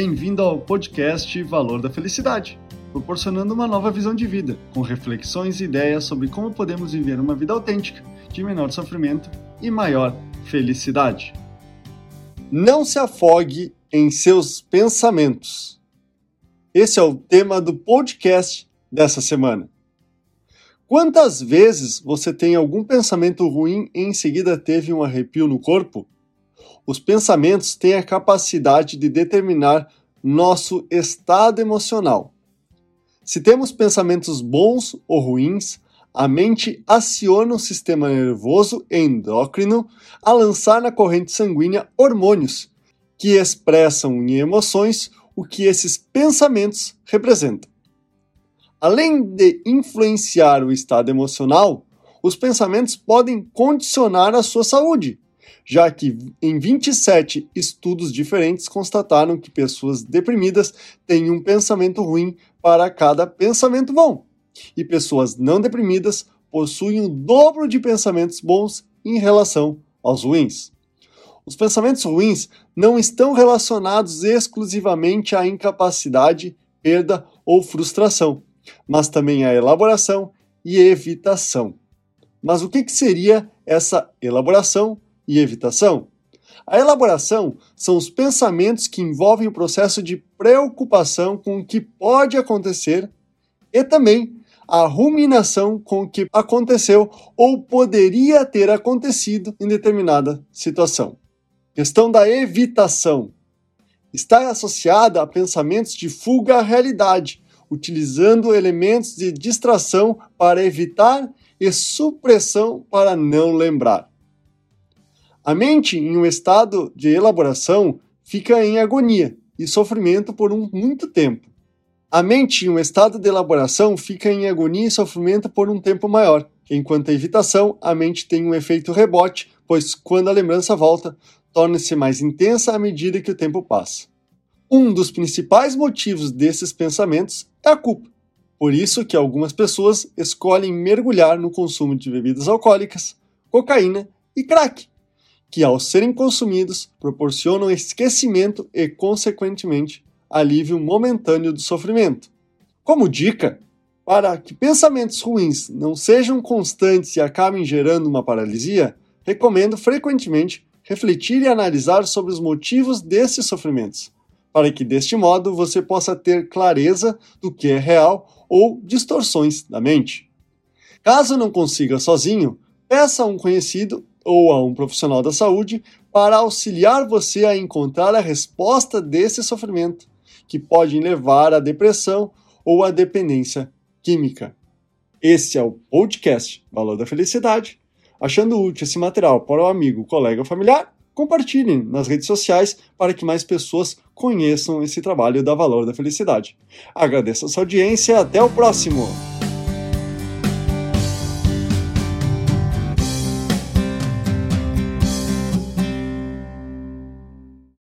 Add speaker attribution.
Speaker 1: Bem-vindo ao podcast Valor da Felicidade, proporcionando uma nova visão de vida, com reflexões e ideias sobre como podemos viver uma vida autêntica, de menor sofrimento e maior felicidade. Não se afogue em seus pensamentos. Esse é o tema do podcast dessa semana. Quantas vezes você tem algum pensamento ruim e em seguida teve um arrepio no corpo? Os pensamentos têm a capacidade de determinar nosso estado emocional. Se temos pensamentos bons ou ruins, a mente aciona o sistema nervoso endócrino a lançar na corrente sanguínea hormônios que expressam em emoções o que esses pensamentos representam. Além de influenciar o estado emocional, os pensamentos podem condicionar a sua saúde, já que em 27 estudos diferentes constataram que pessoas deprimidas têm um pensamento ruim para cada pensamento bom, e pessoas não deprimidas possuem o dobro de pensamentos bons em relação aos ruins. Os pensamentos ruins não estão relacionados exclusivamente à incapacidade, perda ou frustração, mas também à elaboração e evitação. Mas o que, que seria essa elaboração e evitação? A elaboração são os pensamentos que envolvem o processo de preocupação com o que pode acontecer e também a ruminação com o que aconteceu ou poderia ter acontecido em determinada situação. Questão da evitação está associada a pensamentos de fuga à realidade, utilizando elementos de distração para evitar e supressão para não lembrar. A mente, em um estado de elaboração, fica em agonia e sofrimento por um muito tempo. A mente, em um estado de elaboração, fica em agonia e sofrimento por um tempo maior, enquanto a evitação, a mente tem um efeito rebote, pois quando a lembrança volta, torna-se mais intensa à medida que o tempo passa. Um dos principais motivos desses pensamentos é a culpa. Por isso que algumas pessoas escolhem mergulhar no consumo de bebidas alcoólicas, cocaína e crack, que, ao serem consumidos, proporcionam esquecimento e, consequentemente, alívio momentâneo do sofrimento. Como dica, para que pensamentos ruins não sejam constantes e acabem gerando uma paralisia, recomendo frequentemente refletir e analisar sobre os motivos desses sofrimentos, para que deste modo você possa ter clareza do que é real ou distorções da mente. Caso não consiga sozinho, peça a um conhecido ou a um profissional da saúde para auxiliar você a encontrar a resposta desse sofrimento, que pode levar à depressão ou à dependência química. Esse é o podcast Valor da Felicidade. Achando útil esse material para o amigo, colega ou familiar, compartilhem nas redes sociais para que mais pessoas conheçam esse trabalho da Valor da Felicidade. Agradeço a sua audiência e até o próximo!